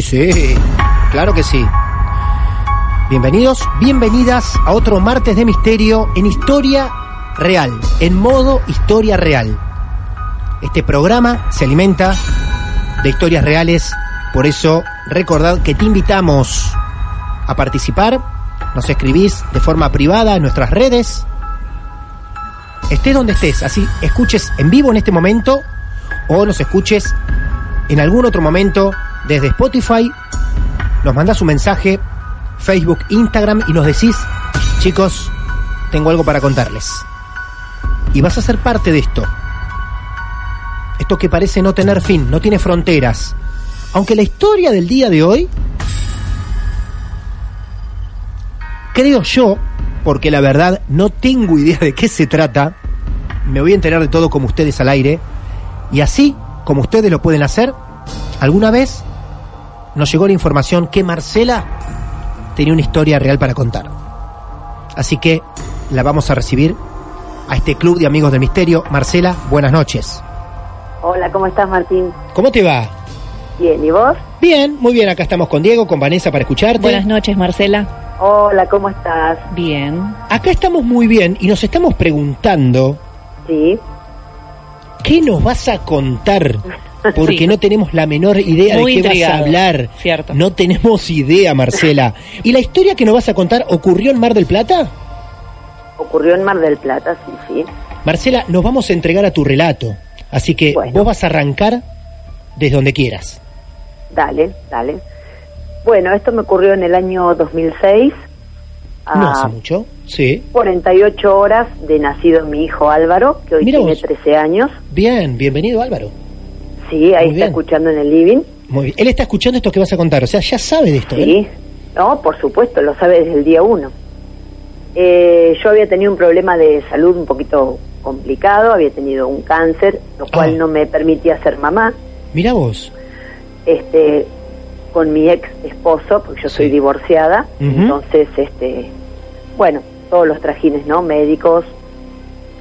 Sí, sí, claro que sí. Bienvenidos, bienvenidas a otro martes de misterio en historia real, en modo historia real. Este programa se alimenta de historias reales, por eso recordad que te invitamos a participar. Nos escribís de forma privada en nuestras redes. Estés donde estés, así escuches en vivo en este momento o nos escuches en algún otro momento desde Spotify, nos mandas un mensaje, Facebook, Instagram y nos decís, chicos, tengo algo para contarles. Y vas a ser parte de esto. Esto que parece no tener fin, no tiene fronteras. Aunque la historia del día de hoy, creo yo, porque la verdad no tengo idea de qué se trata, me voy a enterar de todo como ustedes al aire, y así como ustedes lo pueden hacer, alguna vez nos llegó la información que Marcela tenía una historia real para contar. Así que la vamos a recibir a este club de amigos del misterio. Marcela, buenas noches. Hola, ¿cómo estás, Martín? ¿Cómo te va? Bien, ¿y vos? Bien, muy bien. Acá estamos con Diego, con Vanessa para escucharte. Buenas noches, Marcela. Hola, ¿cómo estás? Bien. Acá estamos muy bien y nos estamos preguntando, Sí. ¿qué nos vas a contar? Porque Sí. no tenemos la menor idea Muy de qué vas a hablar. Cierto. No tenemos idea, Marcela. ¿Y la historia que nos vas a contar ocurrió en Mar del Plata? Ocurrió en Mar del Plata, sí, sí. Marcela, nos vamos a entregar a tu relato. Así que Bueno. vos vas a arrancar desde donde quieras. Dale, dale. Bueno, esto me ocurrió en el año 2006. No hace mucho. Sí. 48 horas de nacido mi hijo Álvaro, que hoy Mira tiene vos. 13 años. Bien, bienvenido Álvaro. Sí, ahí Muy está bien. escuchando en el living. Muy bien. Él está escuchando esto que vas a contar, o sea, ya sabe de esto. ¿eh? Sí. No, por supuesto, lo sabe desde el día uno. Eh, yo había tenido un problema de salud un poquito complicado, había tenido un cáncer, lo cual Ah. no me permitía ser mamá. Mira vos. este con mi ex esposo porque yo soy divorciada entonces este bueno todos los trajines no médicos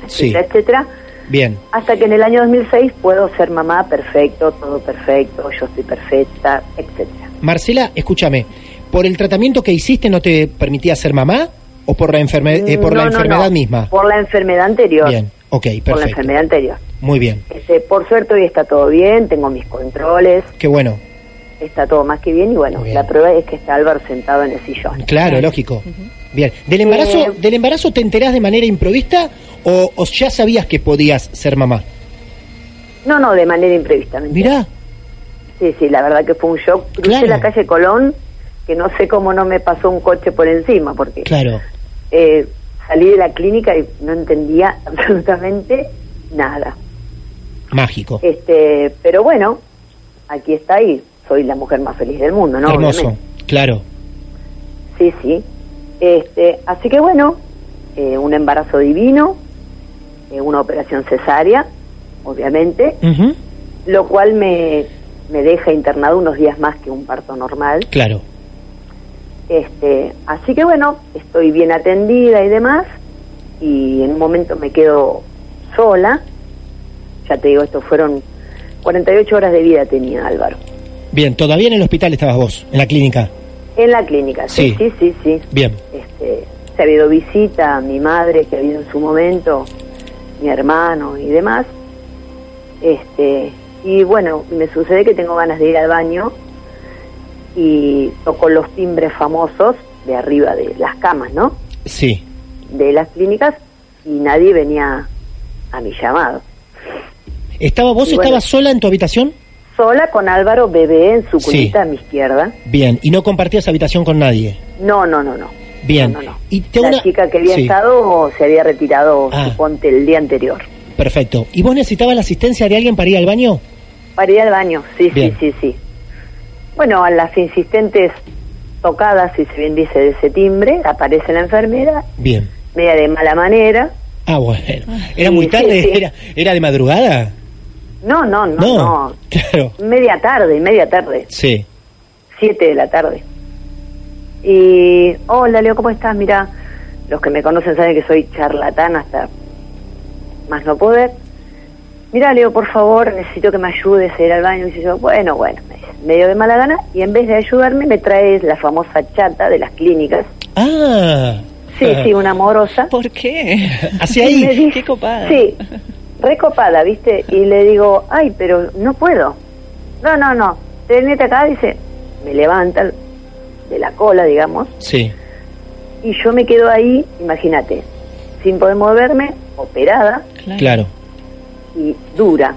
Sí. etcétera etcétera Bien. hasta que en el año 2006 puedo ser mamá perfecto todo perfecto yo estoy perfecta etcétera Marcela, escúchame. ¿Por el tratamiento que hiciste no te permitía ser mamá? ¿O por la, enferme- eh, por No, la no, enfermedad no, misma? por la enfermedad anterior Bien, ok, por la perfecto. enfermedad anterior Muy bien. este, por suerte hoy está todo bien tengo mis controles Qué bueno. está todo más que bien y bueno bien. la prueba es que está Álvaro sentado en el sillón Claro, lógico. Bien. ¿Del embarazo, Eh, ¿Del embarazo te enterás de manera improvista o, o ya sabías que podías ser mamá? no no de manera imprevista ¿me Mirá, Sí, sí, la verdad que fue un shock. Crucé Claro. la calle Colón, que no sé cómo no me pasó un coche por encima, porque claro. eh, salí de la clínica y no entendía absolutamente nada. Mágico. Este, pero bueno, aquí está y soy la mujer más feliz del mundo, ¿no? Hermoso. Obviamente. Claro. Sí, sí. Este, así que bueno, eh, un embarazo divino, eh, una operación cesárea, obviamente, lo cual me, me deja internado unos días más que un parto normal. Claro. Este, así que bueno, estoy bien atendida y demás, y en un momento me quedo sola. Ya te digo, esto fueron 48 horas de vida tenía Álvaro. Bien, todavía en el hospital estabas vos, en la clínica. En la clínica, sí, Sí. sí, sí, sí. Bien. Este, se ha habido visita a mi madre que ha habido en su momento, mi hermano y demás. Este, y bueno, me sucede que tengo ganas de ir al baño y toco los timbres famosos de arriba de las camas, ¿no? Sí. De las clínicas y nadie venía a mi llamado. ¿Estaba vos bueno. estabas sola en tu habitación? Sola con Álvaro bebé en su Sí. cunita a mi izquierda. Bien, y no compartías habitación con nadie. No, no, no, no. Bien. No, no, no. Y te La una- chica que había Sí. estado se había retirado, Ah. suponte, el día anterior. Perfecto. ¿Y vos necesitabas la asistencia de alguien para ir al baño? Para ir al baño, sí, Bien. sí, sí, sí. Bueno, a las insistentes tocadas, si se bien dice, de ese timbre, aparece la enfermera, Bien. media de mala manera. Ah, bueno. ¿Era Sí, muy sí, tarde? sí. ¿Era, ¿Era de madrugada? No, no, no, no. Claro. Media tarde, media tarde, Sí. siete de la tarde. Y, hola Leo, ¿cómo estás? Mira, los que me conocen saben que soy charlatán hasta más no poder. Mira, Leo, por favor, necesito que me ayudes a ir al baño. Y dice yo, bueno, bueno, me dice, medio de mala gana. Y en vez de ayudarme, me traes la famosa chata de las clínicas. Ah. Sí, sí, una amorosa. ¿Por qué? Hacia ahí. dice- Qué copada. Sí, recopada, ¿viste? Y le digo, ay, pero no puedo. No, no, no. Tenete acá, dice, me levanta de la cola, digamos, Sí. y yo me quedo ahí, imagínate, sin poder moverme, operada Claro. y dura.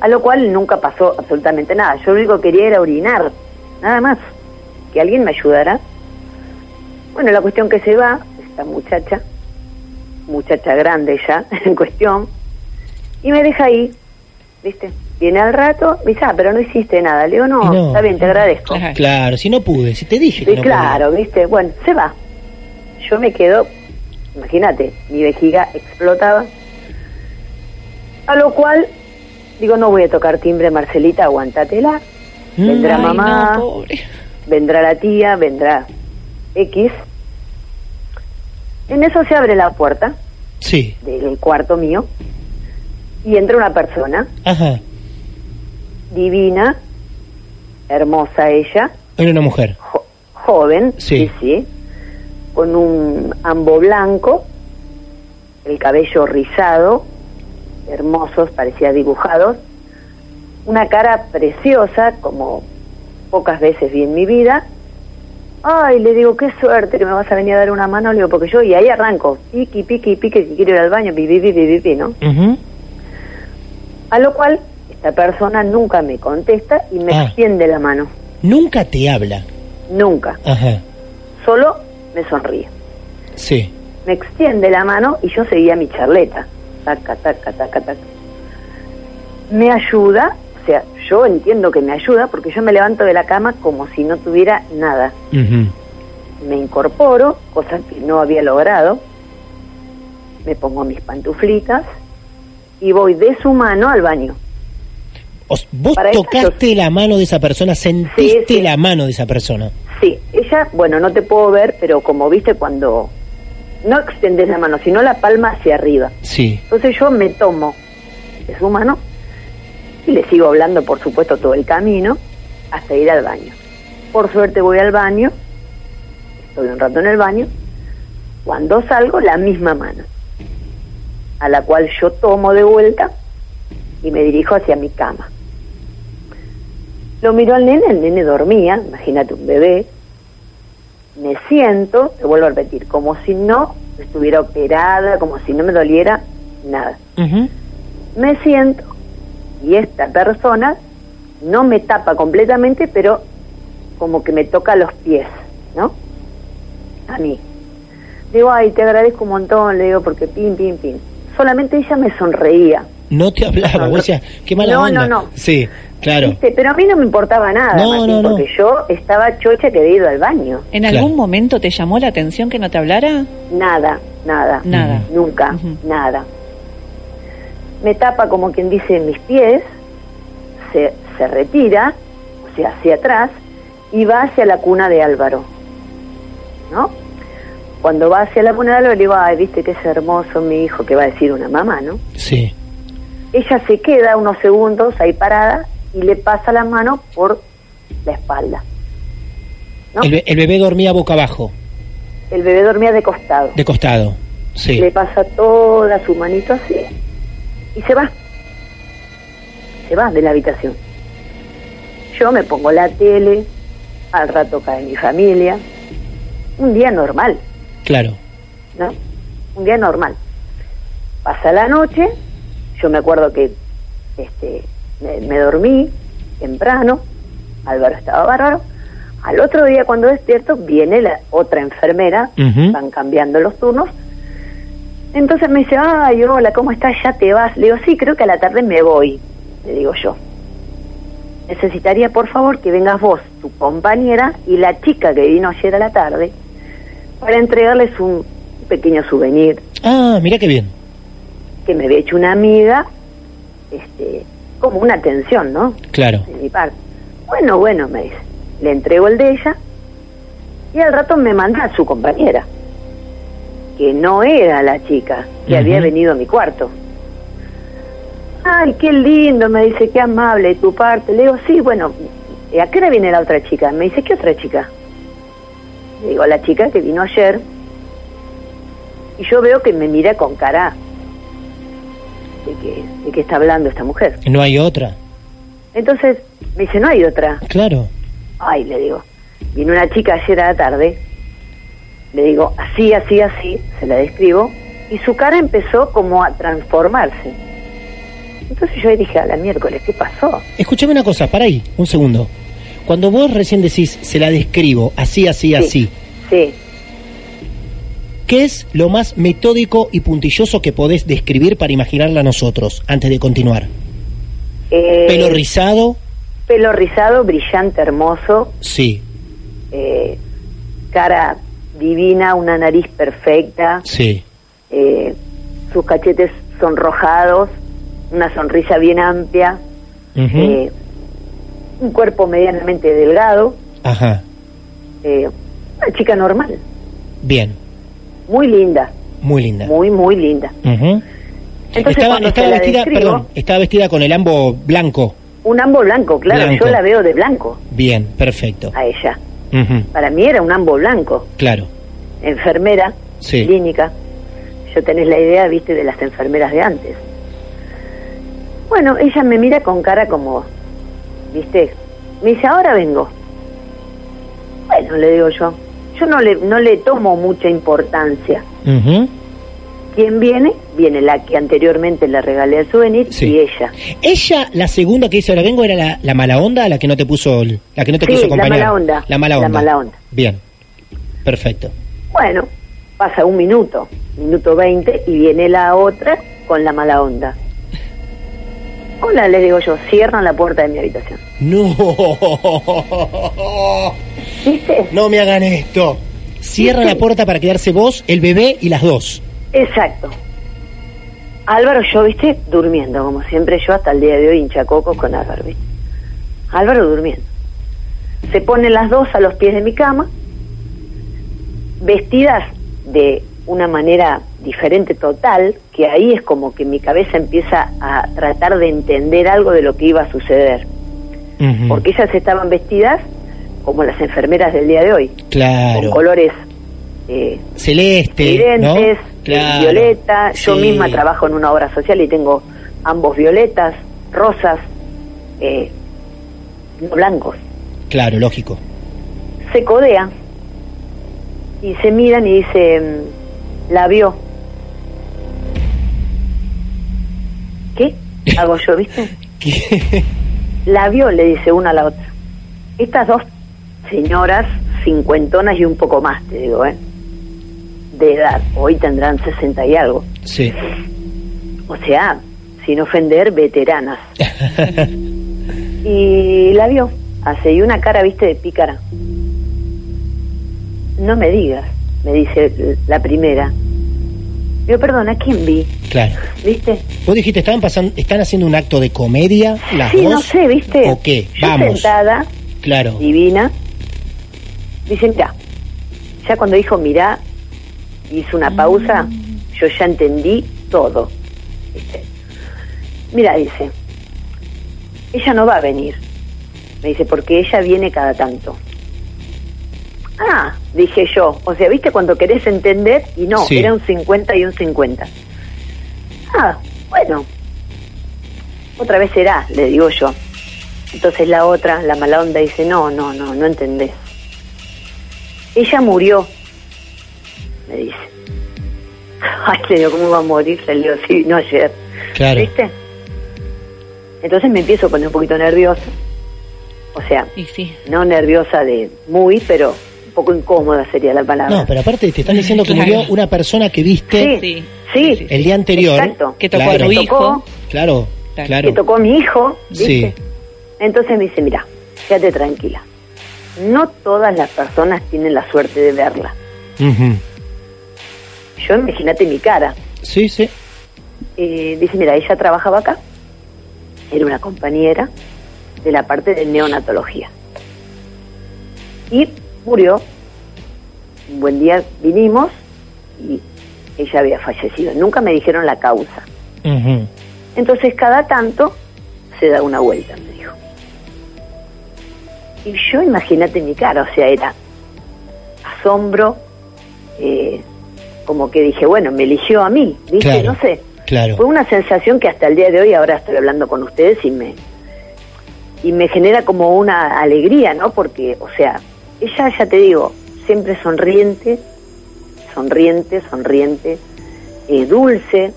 A lo cual nunca pasó absolutamente nada. Yo lo único que quería era orinar, nada más. Que alguien me ayudara. Bueno, la cuestión que se va, esta muchacha, muchacha grande ya, en cuestión, y me deja ahí, ¿viste? Viene al rato, me dice, ah, pero no hiciste nada. Le digo, no, está bien, te agradezco. Claro. Claro, si no pude, si te dije que Sí, no claro, ¿viste? Bueno, se va. Yo me quedo, imagínate, mi vejiga explotaba. A lo cual, digo, no voy a tocar timbre, Marcelita, aguántatela. Mm. Vendrá Ay, mamá, no, pobre. vendrá la tía, vendrá X. En eso se abre la puerta. Sí. del cuarto mío y entra una persona Ajá. divina, hermosa ella, Era una mujer. jo- joven, Sí. sí. sí, con un ambo blanco, el cabello rizado, hermosos, parecía dibujados, una cara preciosa, como pocas veces vi en mi vida. Ay, le digo, qué suerte que me vas a venir a dar una mano, le digo, porque yo, y ahí arranco, piqui, piqui, piqui, que quiero ir al baño, pipi, pipi, pipi, ¿no? Ujú. A lo cual, esta persona nunca me contesta y me Ah. extiende la mano, Nunca te habla. nunca, Ajá. solo me sonríe. Sí. me extiende la mano y yo seguía mi charleta. Taca, taca, taca, taca. Me ayuda, sea, yo entiendo que me ayuda porque yo me levanto de la cama como si no tuviera nada. Me incorporo, cosa que no había logrado. Me pongo mis pantuflitas y voy de su mano al baño. Os- vos Para eso tocaste la mano de esa persona, sentiste Sí, sí. la mano de esa persona. Sí, ella, bueno, no te puedo ver, pero como viste cuando no extendes la mano, sino la palma hacia arriba. Sí. Entonces yo me tomo de su mano y le sigo hablando, por supuesto, todo el camino hasta ir al baño. Por suerte voy al baño, estoy un rato en el baño, cuando salgo la misma mano, a la cual yo tomo de vuelta y me dirijo hacia mi cama. Lo miro al nene, el nene dormía, imagínate un bebé, me siento, te vuelvo a repetir, como si no estuviera operada, como si no me doliera nada. Me siento y esta persona no me tapa completamente, pero como que me toca los pies, ¿no? A mí. Digo, ay, te agradezco un montón, le digo, porque pin, pin, pin. Solamente ella me sonreía. No te hablaba, No, vos decías, qué mala no, onda. no, no. Sí, claro. ¿Viste? Pero a mí no me importaba nada, No, Martín, no, no. porque yo estaba chocha que había ido al baño. ¿En Claro. algún momento te llamó la atención que no te hablara? Nada, nada. Nada. Nunca, nada. Me tapa como quien dice mis pies, se, se retira, o sea, hacia atrás, y va hacia la cuna de Álvaro. ¿No? Cuando va hacia la cuna de Álvaro, le digo, ay, viste que es hermoso mi hijo, que va a decir una mamá, ¿no? Sí. Ella se queda unos segundos ahí parada y le pasa la mano por la espalda. ¿no? El, be- el bebé dormía boca abajo, El bebé dormía de costado. de costado. Sí. Le pasa toda su manito así y se va. Se va de la habitación. Yo me pongo la tele, al rato cae mi familia. Un día normal, Claro. ¿no? Un día normal. Pasa la noche, yo me acuerdo que este, me, me dormí temprano, Álvaro estaba bárbaro. Al otro día cuando despierto viene la otra enfermera, Ujú. van cambiando los turnos. Entonces me dice, ay, hola, ¿cómo estás? ¿Ya te vas? Le digo, sí, creo que a la tarde me voy, le digo yo. Necesitaría, por favor, que vengas vos, tu compañera y la chica que vino ayer a la tarde para entregarles un pequeño souvenir Ah, mira qué bien. que me había hecho una amiga, este, como una atención, ¿no? Claro. De mi parte. Bueno, bueno, me dice. Le entrego el de ella y al rato me manda a su compañera, que no era la chica que había venido a mi cuarto. Ay, qué lindo, me dice, qué amable de tu parte. Le digo, sí, bueno, ¿y ¿a qué hora viene la otra chica? Me dice, ¿qué otra chica? Le digo, la chica que vino ayer. Y yo veo que me mira con cara de que, de que está hablando esta mujer. No hay otra. Entonces me dice, no hay otra. Claro. Ay, le digo, vino una chica ayer a la tarde, le digo, así, así, así, se la describo, y su cara empezó como a transformarse. Entonces yo dije, a la miércoles, ¿qué pasó? Escúchame una cosa, para ahí, un segundo. Cuando vos recién decís, se la describo, así, así, así, Sí, ¿qué es lo más metódico y puntilloso que podés describir para imaginarla a nosotros, antes de continuar? eh, ¿Pelo rizado? pelo rizado, brillante, hermoso, Sí, eh, cara divina, una nariz perfecta, sí. eh, sus cachetes sonrojados, una sonrisa bien amplia, eh, un cuerpo medianamente delgado, Ajá, eh, una chica normal, bien, muy linda, muy linda. muy, muy linda. Entonces, estaba vestida, describo- perdón, estaba vestida con el ambo blanco. Un ambo blanco, claro, Blanco. yo la veo de blanco Bien, perfecto. a ella. Para mí era un ambo blanco, Claro, enfermera, Sí. clínica. Yo tenés la idea, viste, de las enfermeras de antes. Bueno, ella me mira con cara como, viste, me dice, ahora vengo. Bueno, le digo yo, yo no le, no le tomo mucha importancia. ¿Quién viene? Viene la que anteriormente le regalé el souvenir Sí. y ella. Ella, la segunda que dice ahora vengo, era la, la mala onda, la que no te puso, el- la que no te Sí, quiso la acompañar. mala onda, La mala la onda. mala onda. Bien, perfecto. Bueno, pasa un minuto, minuto 20, y viene la otra con la mala onda. Hola, le digo yo, cierran la puerta de mi habitación. No, ¿Viste? no me hagan esto. Cierra la puerta para quedarse vos, el bebé y las dos. Exacto. Álvaro, yo, viste, durmiendo, como siempre yo hasta el día de hoy hincha cocos con Álvaro, ¿viste? Álvaro durmiendo. Se ponen las dos a los pies de mi cama, vestidas de una manera diferente total, que ahí es como que mi cabeza empieza a tratar de entender algo de lo que iba a suceder. Porque ellas estaban vestidas como las enfermeras del día de hoy, Claro. con colores eh, Celeste, evidentes, ¿no? Claro. violeta. Yo misma trabajo en una obra social y tengo ambos violetas, rosas, eh, no blancos. Claro, lógico. Se codean y se miran y dice, mm, la vio. ¿Qué? Hago yo, ¿viste? ¿Qué? La vio, le dice una a la otra. Estas dos señoras, cincuentonas y un poco más, te digo, ¿eh? De edad, hoy tendrán sesenta y algo. Sí. O sea, sin ofender, veteranas. y la vio, hace una cara, viste, de pícara. No me digas, me dice la primera. Digo, perdón, ¿a quién vi? Claro. ¿Viste? Vos dijiste, estaban pasando, están haciendo un acto de comedia las sí, dos. no sé, ¿viste? ¿O qué? Yo Vamos. sentada, Claro. divina, dice, mira, ya cuando dijo mirá, hizo una pausa, yo ya entendí todo. ¿viste? Mira, dice, ella no va a venir. Me dice, porque ella viene cada tanto. Ah, dije yo. O sea, ¿viste cuando querés entender? Y no, Sí. era un 50 y un 50. Ah, bueno. Otra vez será, le digo yo. Entonces la otra, la mala onda, dice, no, no, no, no entendés. Ella murió, me dice. Ay, le digo, ¿cómo va a morir? Le digo, sí, no ayer. Claro. ¿Viste? Entonces me empiezo a poner un poquito nerviosa. O sea, Y sí. no nerviosa de muy, pero un poco incómoda sería la palabra. No, pero aparte te están diciendo que Claro. murió una persona que viste Sí, Sí. el día anterior. Exacto. Que tocó Claro. a tu hijo. tocó. Claro, Claro. que tocó a mi hijo, ¿viste? Sí. Entonces me dice, mira, quédate tranquila. No todas las personas tienen la suerte de verla. Ujú. Yo imagínate mi cara. Sí, sí. Eh, dice, mira, ella trabajaba acá. Era una compañera de la parte de neonatología. Y murió. Un buen día vinimos y ella había fallecido. Nunca me dijeron la causa. Entonces cada tanto se da una vuelta, me dijo. Y yo imagínate mi cara, o sea, era asombro, eh, como que dije, bueno, me eligió a mí, ¿viste? Claro, No sé. claro. Fue una sensación que hasta el día de hoy, ahora estoy hablando con ustedes y me, y me genera como una alegría, ¿no? Porque, o sea, ella, ya te digo, siempre sonriente, sonriente, sonriente, eh, dulce,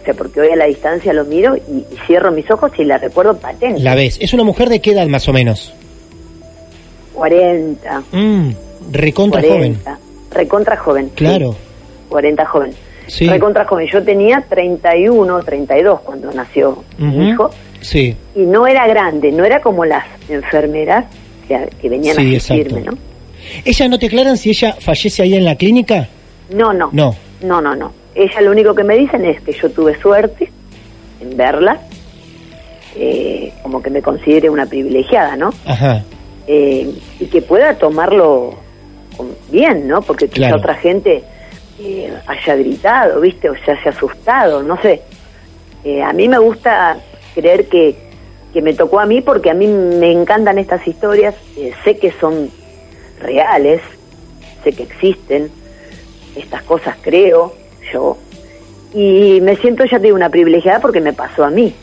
o sea, porque hoy a la distancia lo miro y, y cierro mis ojos y la recuerdo patente. La ves. ¿Es una mujer de qué edad más o menos? 40, Mm, recontra joven. 40. Recontra joven. sí. Claro. 40 joven. Sí. Recontra joven. Yo tenía 31, 32 cuando nació mi hijo. Sí. Y no era grande, no era como las enfermeras que, que venían Sí, a asistirme, exacto. ¿no? ¿Ella no te aclaran si ella fallece ahí en la clínica? No, no. No. No, no, no. Ella lo único que me dicen es que yo tuve suerte en verla, eh, como que me considere una privilegiada, ¿no? Ajá. Eh, y que pueda tomarlo bien, ¿no? Porque quizá Claro. otra gente eh, haya gritado, ¿viste? O se haya asustado, no sé. Eh, a mí me gusta creer que, que me tocó a mí porque a mí me encantan estas historias, eh, sé que son reales, sé que existen, estas cosas creo yo, y me siento ya digo una privilegiada porque me pasó a mí.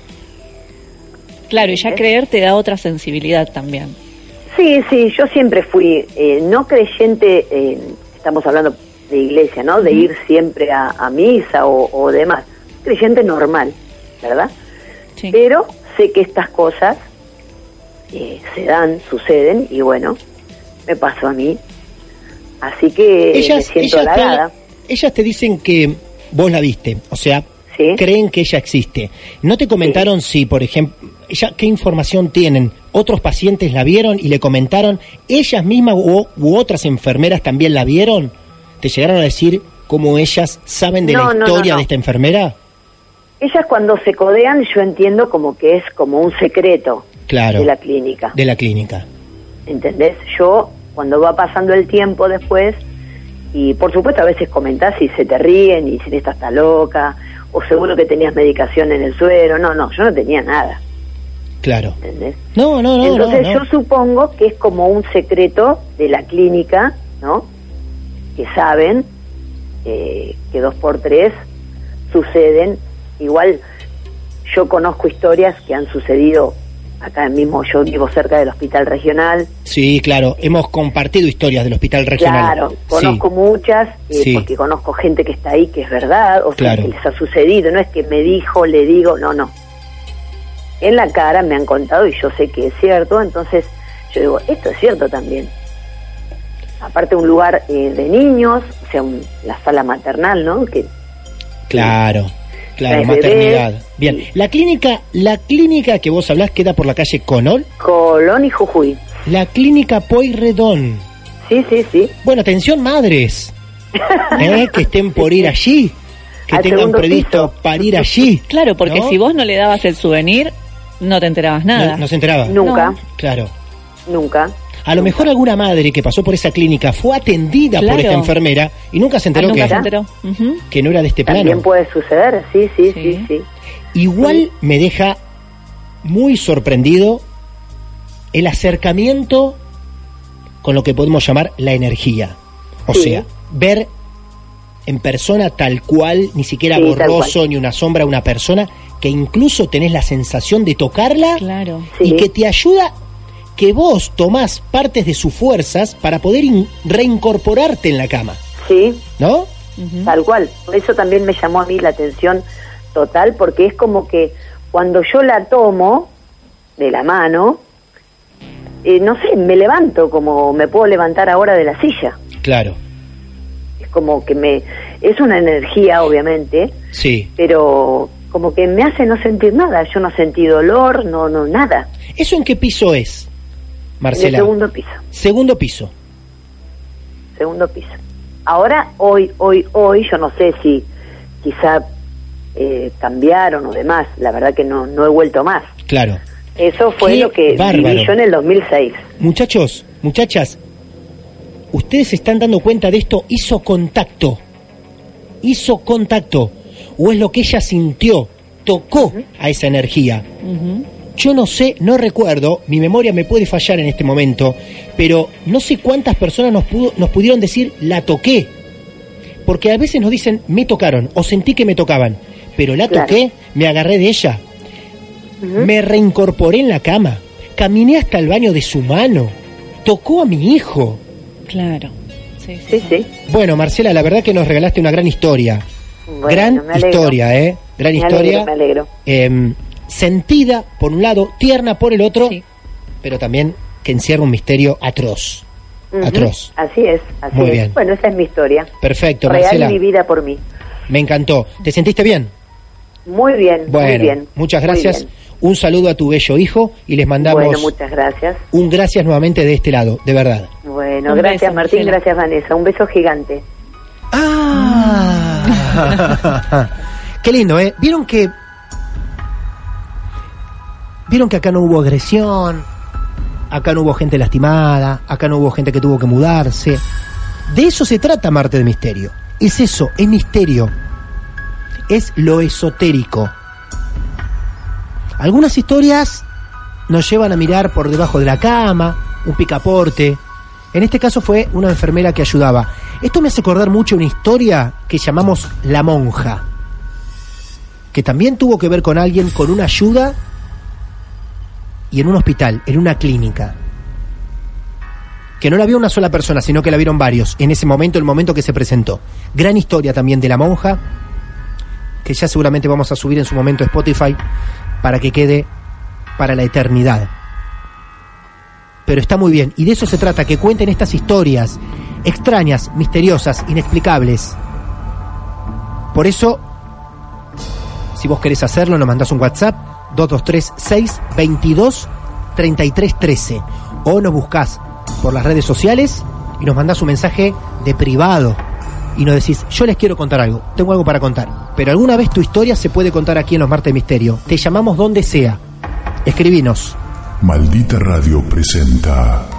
Claro, y ya creer te da otra sensibilidad también. Sí, sí, yo siempre fui eh, no creyente, eh, estamos hablando de iglesia, ¿no? De ir siempre a, a misa o, o demás. Creyente normal, ¿verdad? Sí. Pero sé que estas cosas eh, se dan, suceden, y bueno, me pasó a mí. Así que me ellas, siento ellas, halagada. te, ellas te dicen que vos la viste, o sea, Sí. creen que ella existe. ¿No te comentaron si, por ejemplo, ella, qué información tienen? ¿Otros pacientes la vieron y le comentaron? ¿Ellas mismas u, u otras enfermeras también la vieron? ¿Te llegaron a decir cómo ellas saben de No, la no, historia no. de esta enfermera? Ellas cuando se codean, yo entiendo como que es como un secreto Claro, de la clínica. de la clínica. ¿entendés? Yo, cuando va pasando el tiempo después, y por supuesto a veces comentás y se te ríen y dicen, esta está loca, o seguro que tenías medicación en el suero. No, no, yo no tenía nada, Claro. ¿entendés? No, no, no, Entonces no, no. yo supongo que es como un secreto de la clínica, ¿no? Que saben eh, que dos por tres suceden. Igual yo conozco historias que han sucedido acá mismo, yo vivo cerca del hospital regional, Sí, claro, hemos compartido historias del hospital regional. Claro, conozco Sí. muchas, eh, Sí. porque conozco gente que está ahí que es verdad, o sea, Claro. que les ha sucedido, no es que me dijo, le digo, no, no. En la cara me han contado y yo sé que es cierto, entonces yo digo, esto es cierto también. Aparte un lugar eh, de niños, o sea, un- la sala maternal, ¿no? Que Claro, claro, maternidad. bebés. Bien, la clínica, la clínica que vos hablás queda por la calle Conol, Colón y Jujuy. la clínica Pueyrredón. Sí, sí, sí. Bueno, atención madres, ¿eh? que estén por ir allí. que Al tengan previsto piso. para ir allí. Claro, porque ¿no? si vos no le dabas el souvenir, no te enterabas nada. No, no se enteraba. Nunca, Claro. nunca. A lo mejor alguna madre que pasó por esa clínica fue atendida por esta enfermera y nunca se Ah, enteró nunca que, se enteró. Que no era de este plano. También puede suceder, sí, sí, sí, Sí. sí. Igual me deja muy sorprendido el acercamiento con lo que podemos llamar la energía. O Sí. sea, ver en persona tal cual, ni siquiera Sí, borroso, ni una sombra, una persona, que incluso tenés la sensación de tocarla Claro. y Sí. que te ayuda que vos tomás partes de sus fuerzas para poder in- reincorporarte en la cama, Sí, ¿no? Tal cual. Por eso también me llamó a mí la atención total, porque es como que cuando yo la tomo de la mano, eh, no sé, me levanto como me puedo levantar ahora de la silla. Claro, Es como que me... Es una energía, obviamente, sí. pero como que me hace no sentir nada. Yo no sentí dolor, no, no, nada. ¿Eso en qué piso es, En el Marcela? segundo piso. Segundo piso. segundo piso. Ahora, hoy, hoy, hoy, yo no sé si quizá eh, cambiaron o demás, la verdad que no, no he vuelto más. Claro. Eso fue Qué lo que bárbaro. viví yo en el 2006. Muchachos, muchachas, ustedes se están dando cuenta de esto, hizo contacto. Hizo contacto. O es lo que ella sintió, tocó a esa energía. Ujú. Yo no sé, no recuerdo, mi memoria me puede fallar en este momento, pero no sé cuántas personas nos, pudo- nos pudieron decir la toqué. Porque a veces nos dicen me tocaron o sentí que me tocaban, pero la Claro. toqué, me agarré de ella, me reincorporé en la cama, caminé hasta el baño de su mano, tocó a mi hijo. Claro. Sí, sí. Sí, sí. Bueno, Marcela, la verdad que nos regalaste una gran historia. Bueno, gran historia, ¿eh? Gran Me historia. alegro, me alegro. em, sentida por un lado, tierna por el otro, Sí. pero también que encierra un misterio atroz. Ujú. Atroz. Así es, así Muy es. bien. Bueno, esa es mi historia. Perfecto, Real Marcela. mi vida por mí. Me encantó. ¿Te sentiste bien? Muy bien, Bueno, muy bien. muchas gracias. bien. Un saludo a tu bello hijo y les mandamos Bueno, muchas gracias. un gracias nuevamente de este lado, de verdad. Bueno, Un gracias beso, Martín, Marcela. gracias Vanessa. Un beso gigante. Ah. Qué lindo, ¿eh? Vieron que. Vieron que acá no hubo agresión, acá no hubo gente lastimada, acá no hubo gente que tuvo que mudarse. De eso se trata Marte de Misterio. Es eso, es misterio. Es lo esotérico. Algunas historias nos llevan a mirar por debajo de la cama, un picaporte. En este caso fue una enfermera que ayudaba. Esto me hace acordar mucho una historia que llamamos La Monja, que también tuvo que ver con alguien con una ayuda y en un hospital, en una clínica. Que no la vio una sola persona, sino que la vieron varios en ese momento, el momento que se presentó. Gran historia también de la monja, que ya seguramente vamos a subir en su momento a Spotify para que quede para la eternidad. Pero está muy bien, y de eso se trata, que cuenten estas historias extrañas, misteriosas, inexplicables. Por eso, si vos querés hacerlo, nos mandás un WhatsApp 223-622-3313 o nos buscás por las redes sociales y nos mandás un mensaje de privado y nos decís, yo les quiero contar algo, tengo algo para contar, pero alguna vez tu historia se puede contar aquí en los Martes Misterio. Te llamamos donde sea. Escribinos. Maldita Radio presenta.